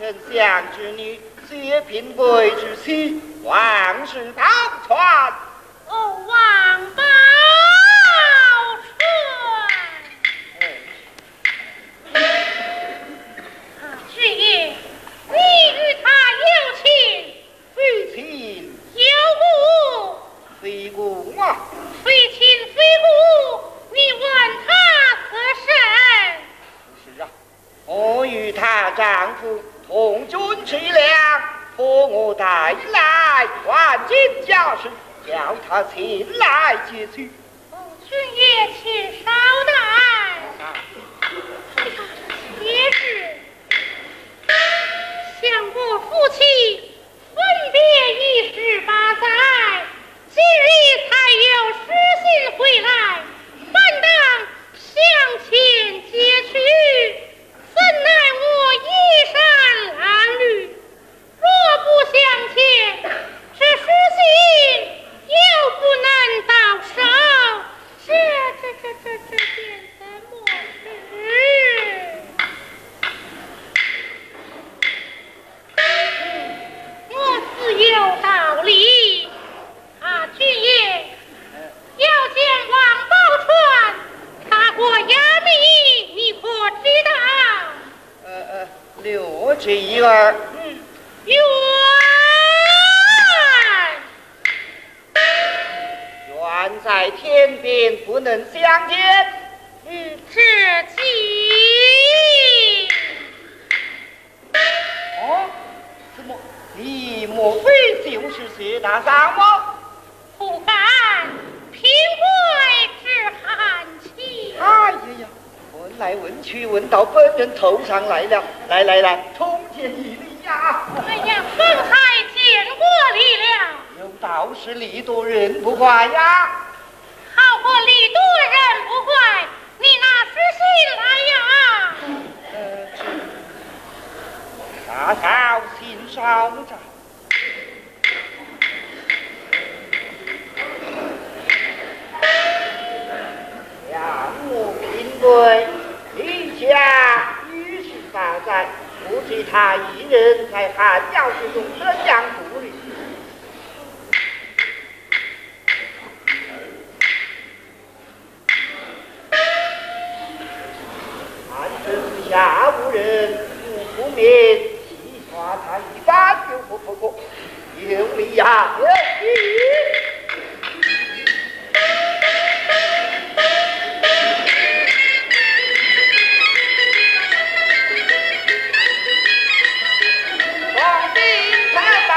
丞相之女，薛平贵之妻，王氏宝钏。哦，王宝钏。军爷，你与他有情非亲，有故非故啊？非亲非故，你问他何甚？是啊，我与她丈夫红军去了，托我带来万金家事。叫他前来接去。君爷，请稍待。也是，相国夫妻分别已十八载，今日才有书信回来，本当向前接去，怎奈我衣衫褴褛，若不相欠，这书信。又不能到手，这这这这这点怎么事？我自有道理。啊，军爷，要见王宝钏，他过衙门，你可知道？呃呃，略知一二。嗯，有。远在天边，不能相见。嗯，这急。哦，怎么？你莫非就是薛大山吗？不敢，平贵之寒气。哎呀呀，问来问去，闻到本人头上来了。来来来，冲见一礼呀！哎呀，方才见过礼了。有道是礼多人不怪呀，好过礼多人不怪。你那是谁来呀？大嫂心稍着，杨母贫贵，一家与世发展，不知他一人在寒窑之中怎样度日。下无人，不不免戏耍他一番，又不不不，有理呀，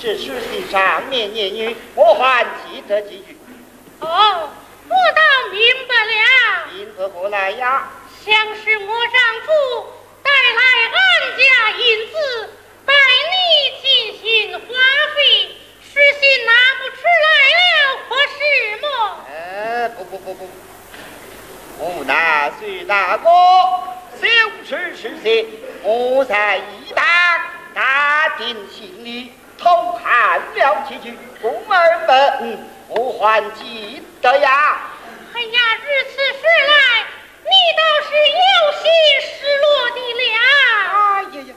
这书信上面言语，我还记得几句。哦，我倒明白了。因何何来呀？想是我丈夫带来俺家银子，拜你进行花费，实心拿不出来了，可是么？呃，不不不不，我那徐大哥小事是些，我在一旁打定心里，偷看了几句，宫儿们我还记得呀。哎呀，日此时来，你倒是有心失落的了。哎呀呀，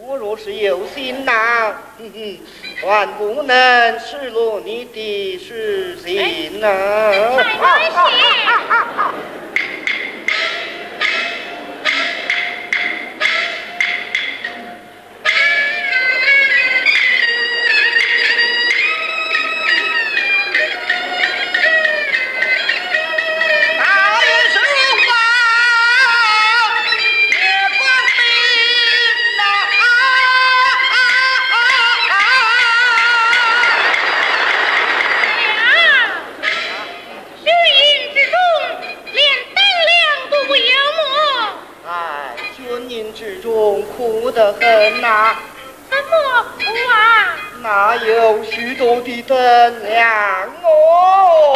我若是有心呐，哼哼，万不能失落你的实心呐。太难些。得很呐、怎么苦啊？哪有许多的灯亮哦？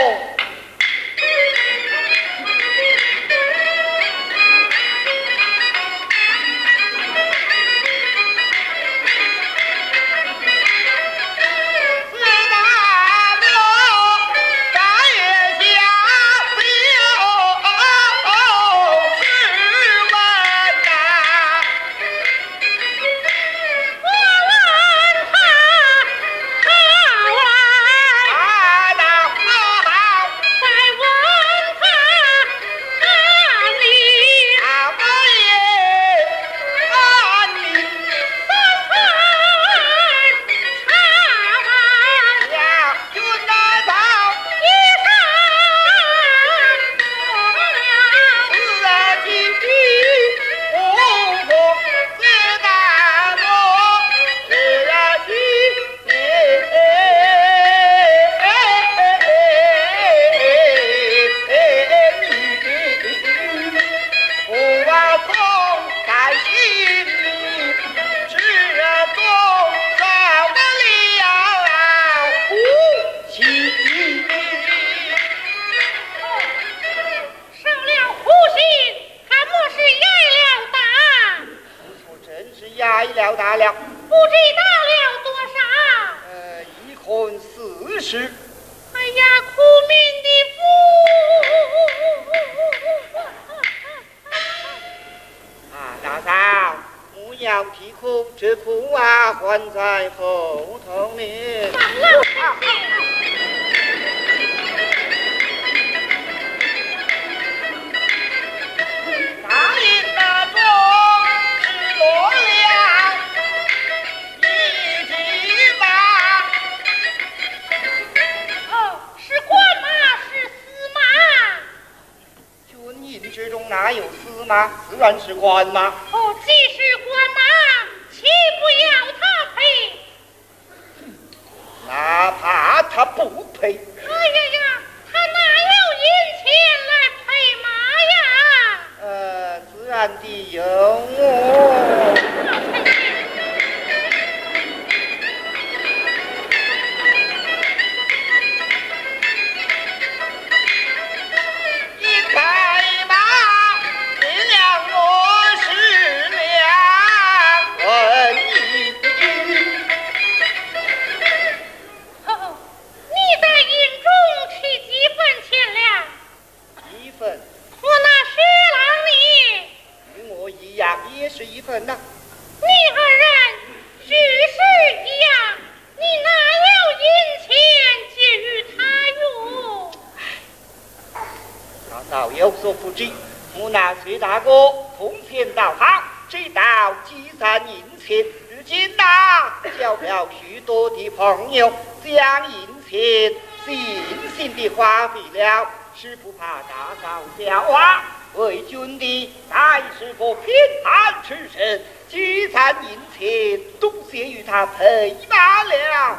是不怕打造笑啊，为君的乃是个贫寒出身，聚财银钱，都谢与他陪伴了。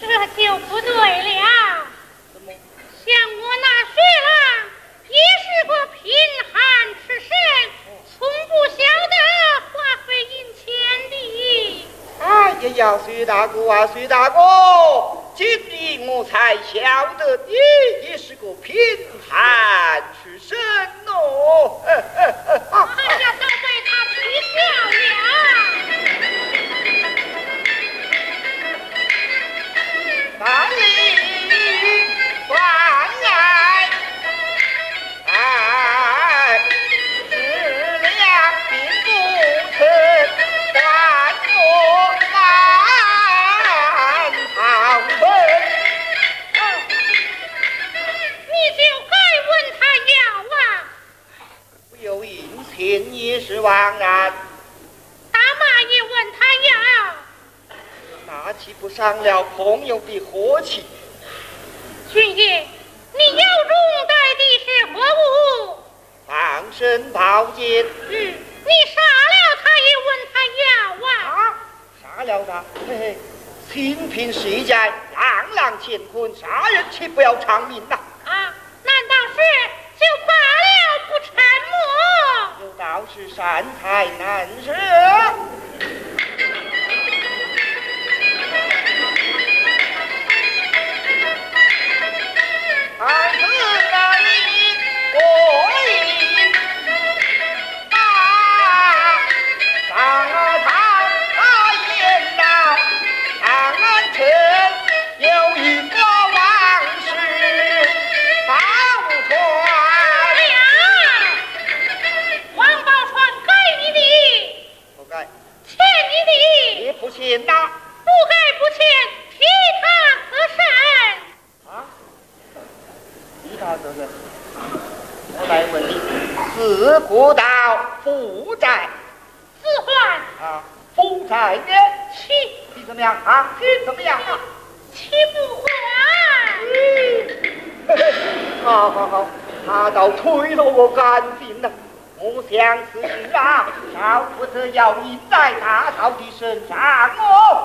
这就不对了，像我那薛郎，也是个贫寒出身，从不晓得花费银钱的。哎呀呀，薛大哥啊，薛大哥。今日我才晓得你也是个贫寒出身哦。哎呀，都被他取笑了。哪里是枉然，大妈也问他要，那岂不伤了朋友的和气？军爷，你腰中带的是何物？防身宝剑嗯，你杀了他也问他要啊！啊，杀了他，嘿嘿，清贫世家，朗朗乾坤，杀人岂不要偿命呐？啊，难道是就罢了不沉默？有老是善财难舍。二子那里我你的，也不行呐。不该不欠，替他何甚？啊，你他这个，我来问你，自古道负债自还啊，负债呢？妻，你怎么样啊？你怎么样啊？妻不还。嘿嘿，好好好，他倒推了我干净了。我想此事啊，少不得要你在大嫂的身上哦。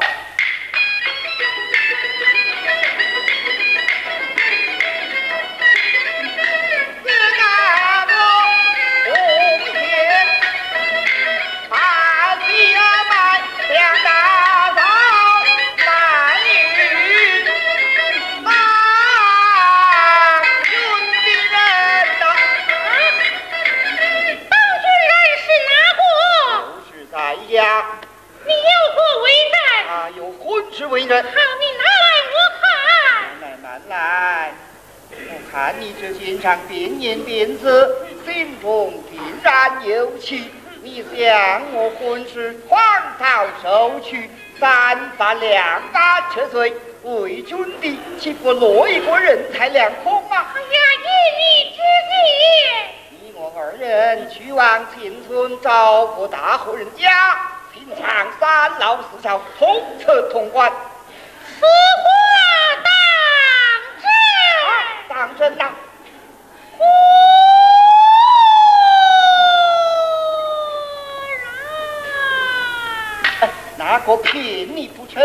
好，你拿来我看。来慢来，我看你这肩上边言边字，心中定然有气。你向我婚事荒唐收取，三番两打撤罪，为君的岂不落一个人财两空啊？哎呀，依你之计。你我二人去往秦村找个大户人家，品尝三老四少，同吃同欢。此话当真。当真呐、忽然，哪个骗你不成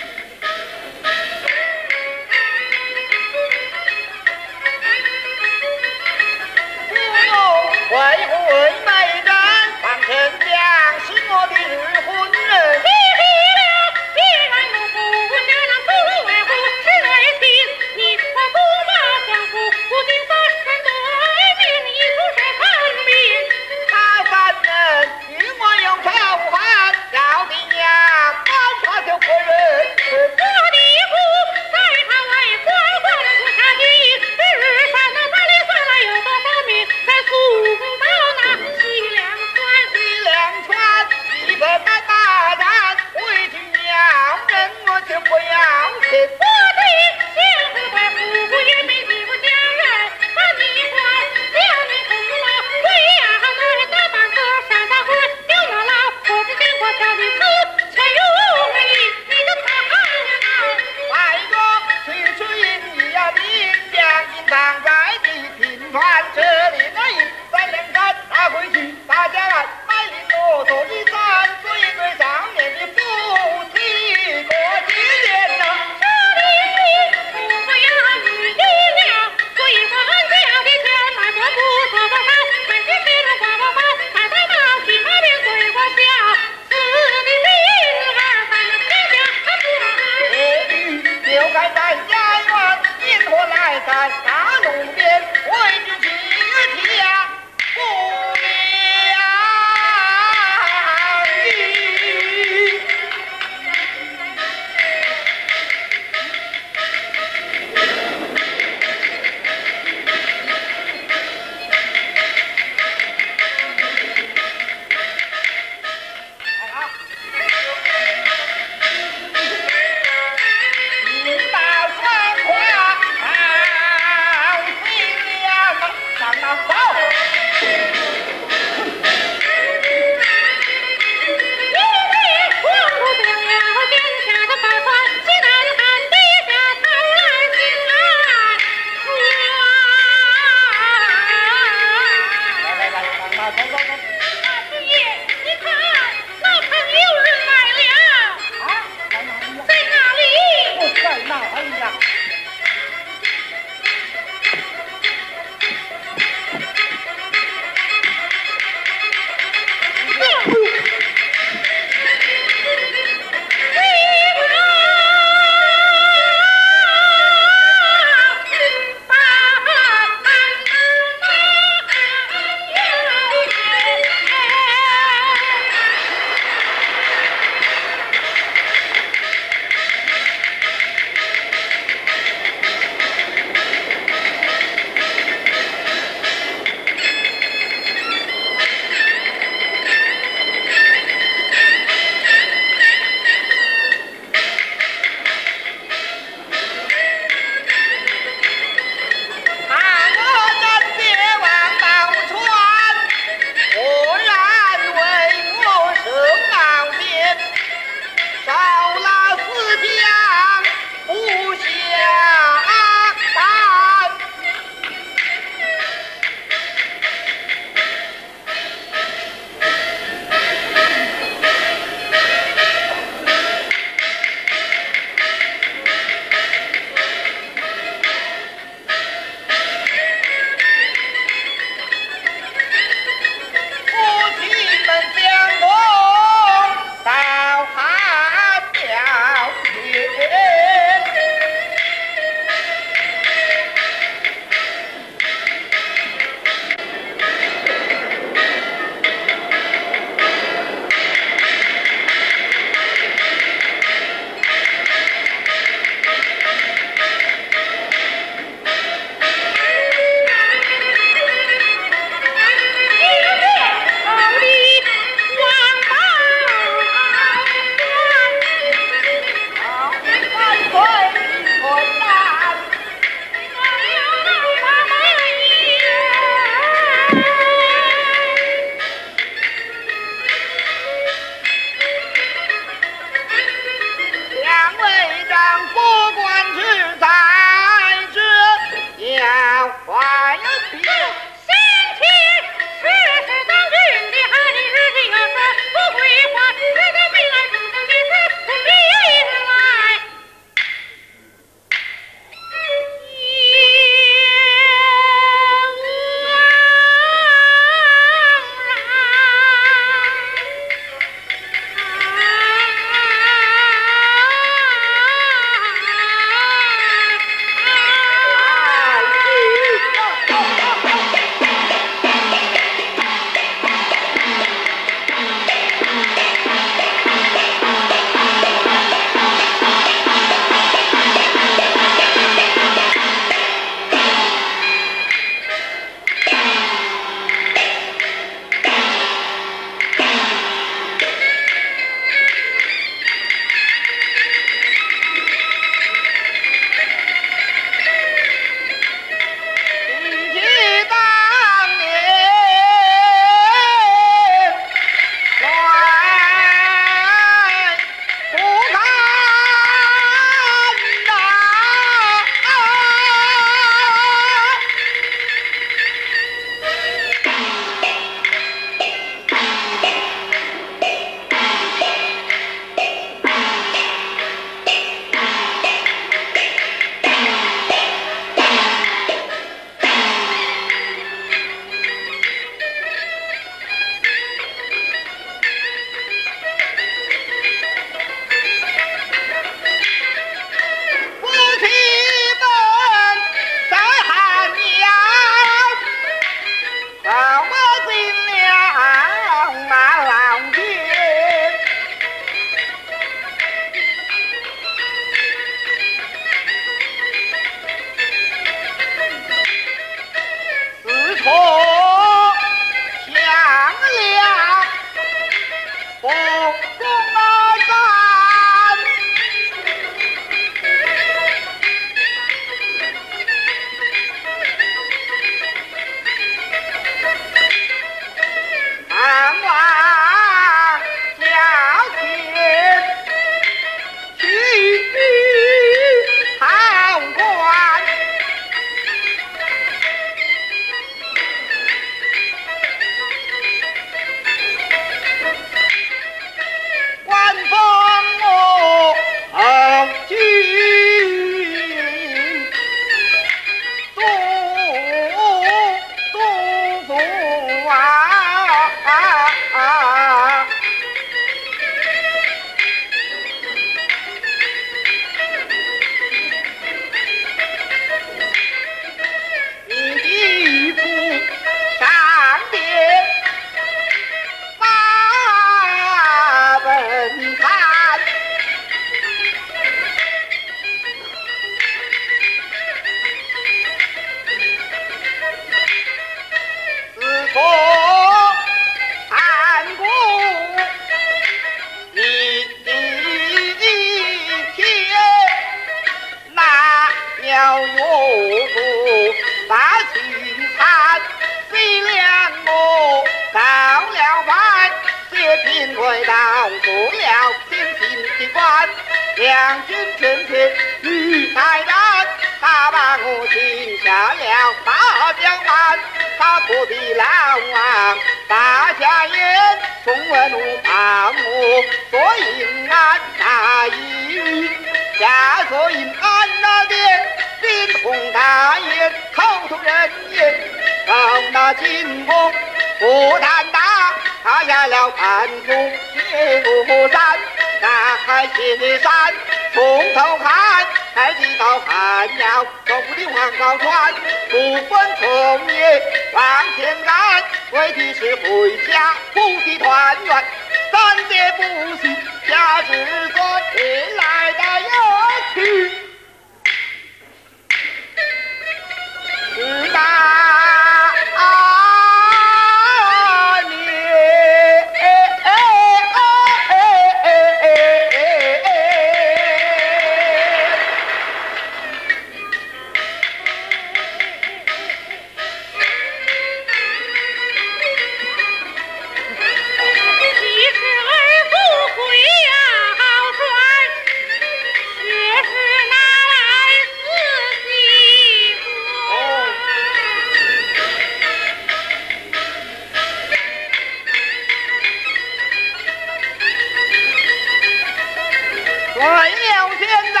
朕有先到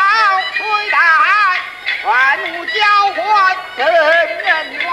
推台，万物交换怎人管？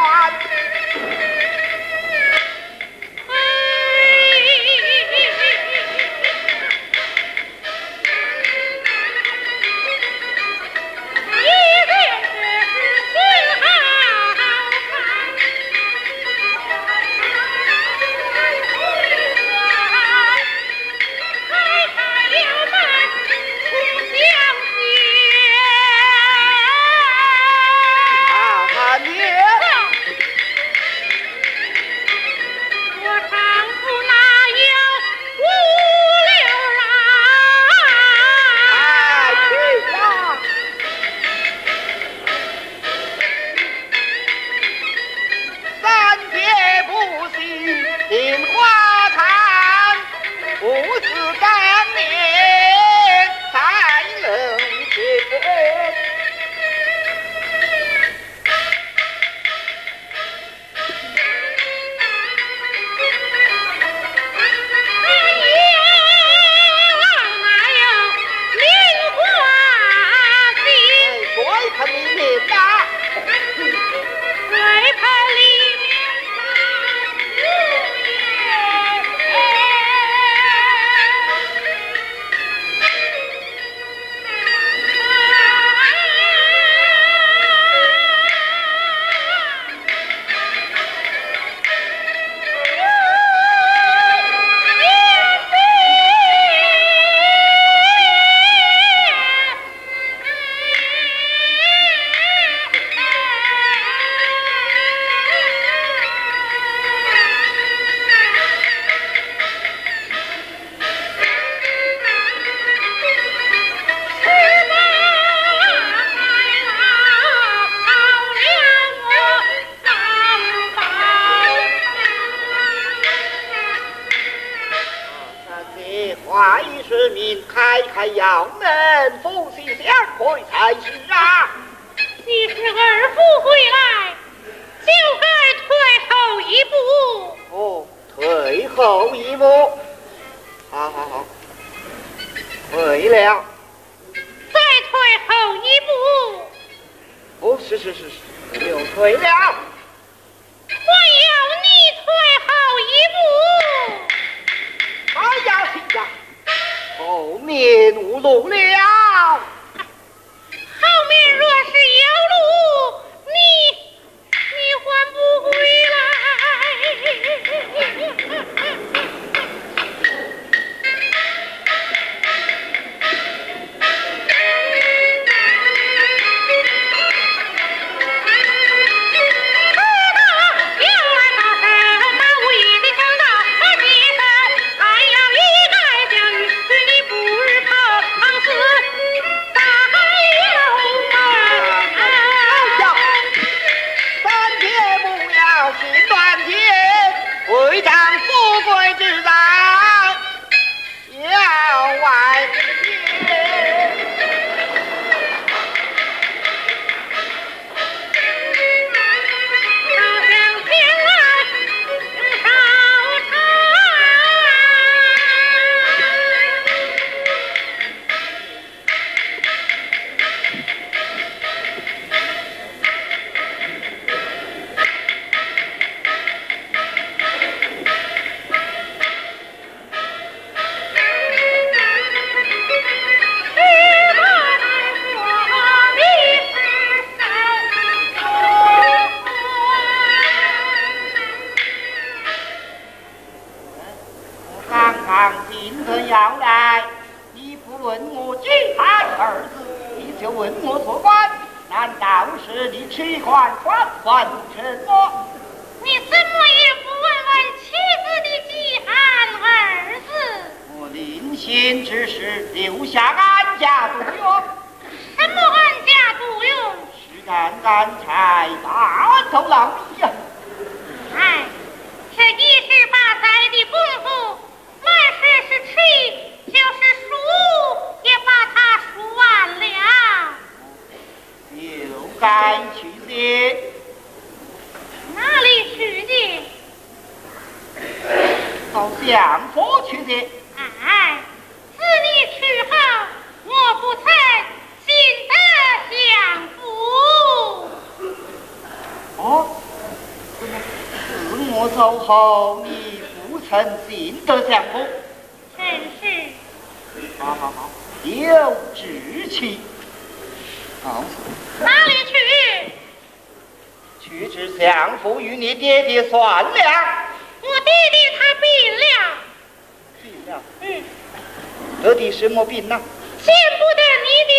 我病呢？见不得你的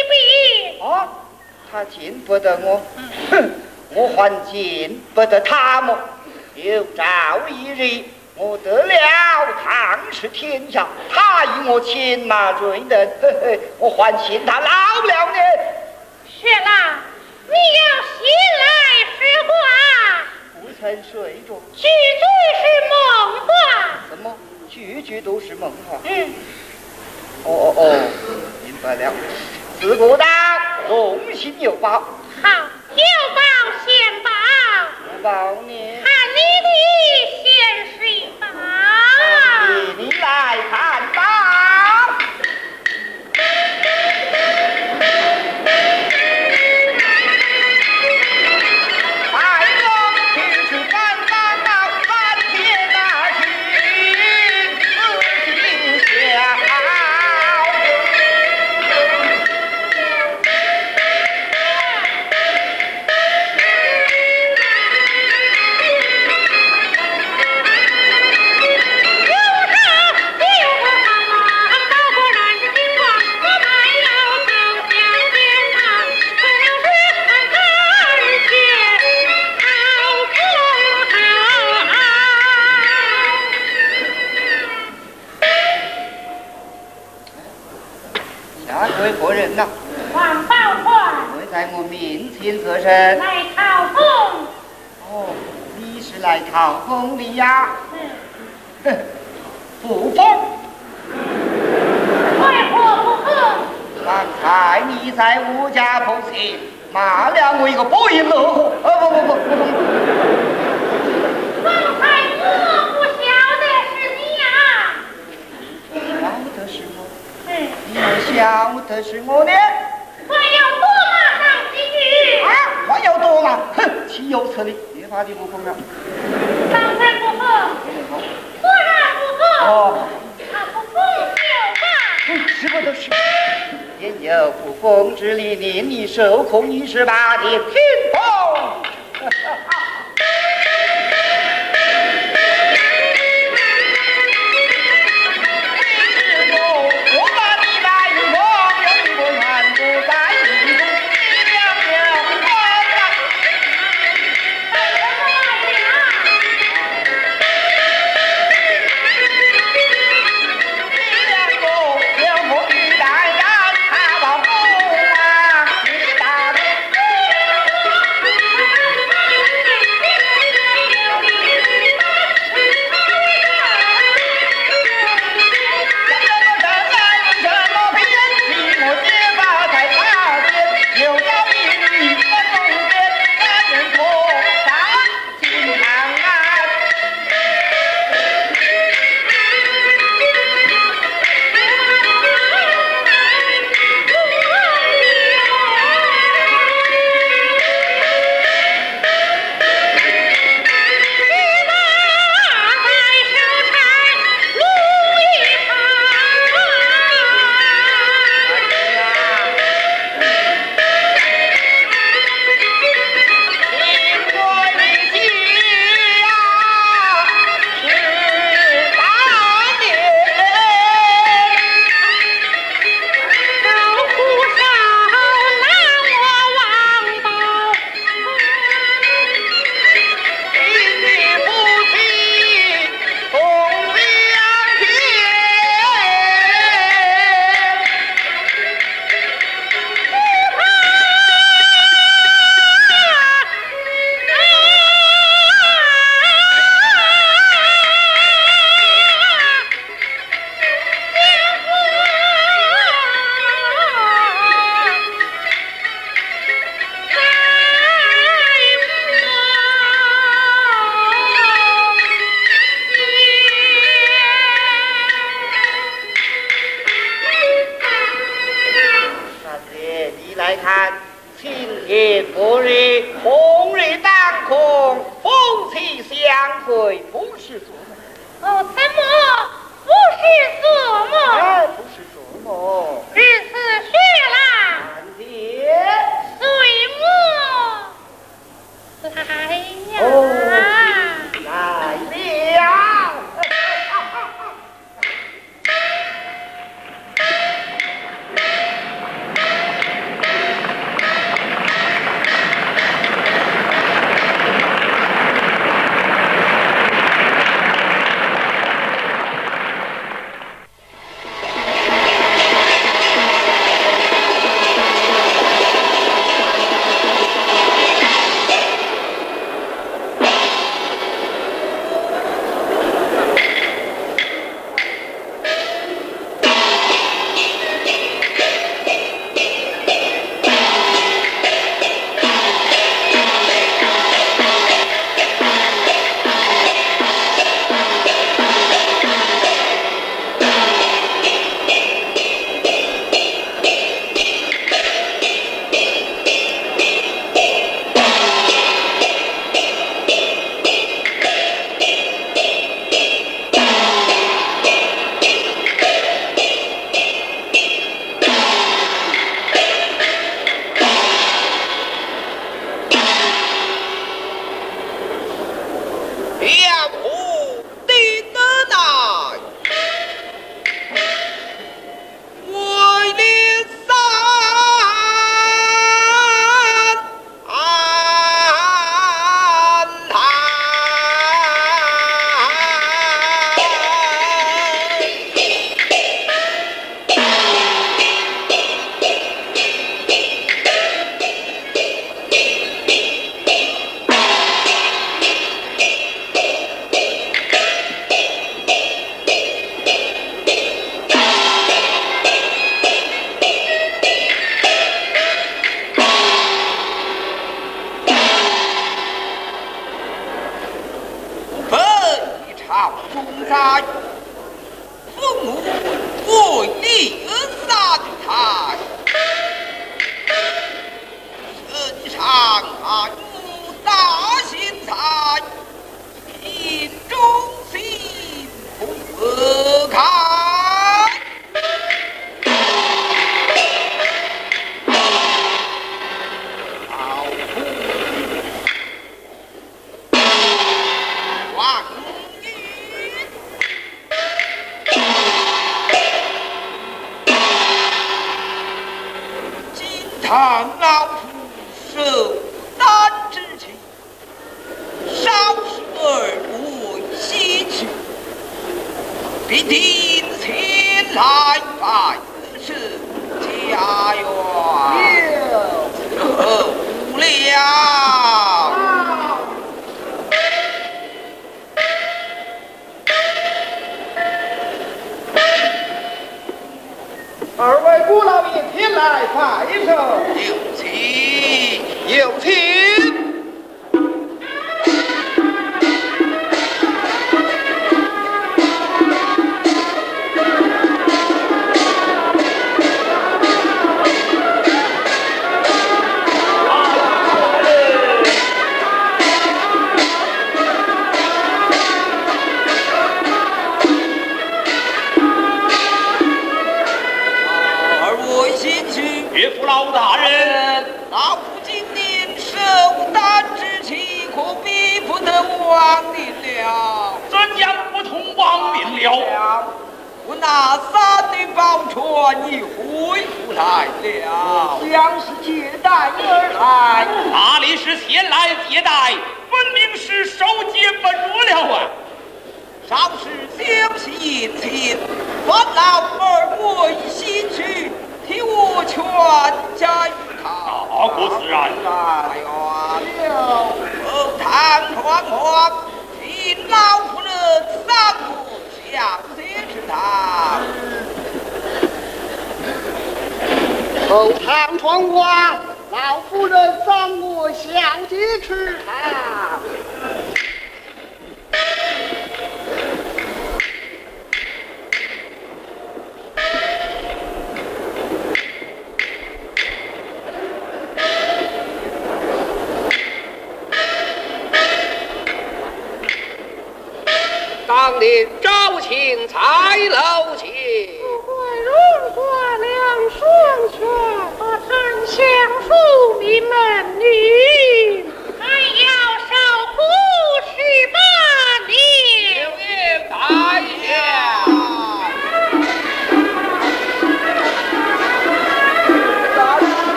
病。啊，他见不得我，哼，我还见不得他么？有朝一日我得了唐氏天下，他与我牵马追的，我还嫌他老不了呢。雪浪，你要醒来实话。不曾睡着。句句是梦话。什么？句句都是梦话。嗯。哦哦哦，明白了。自古到忠心有报，好有报先报，我报你，看你的贤婿报，你你来看吧。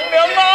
娘娘啊！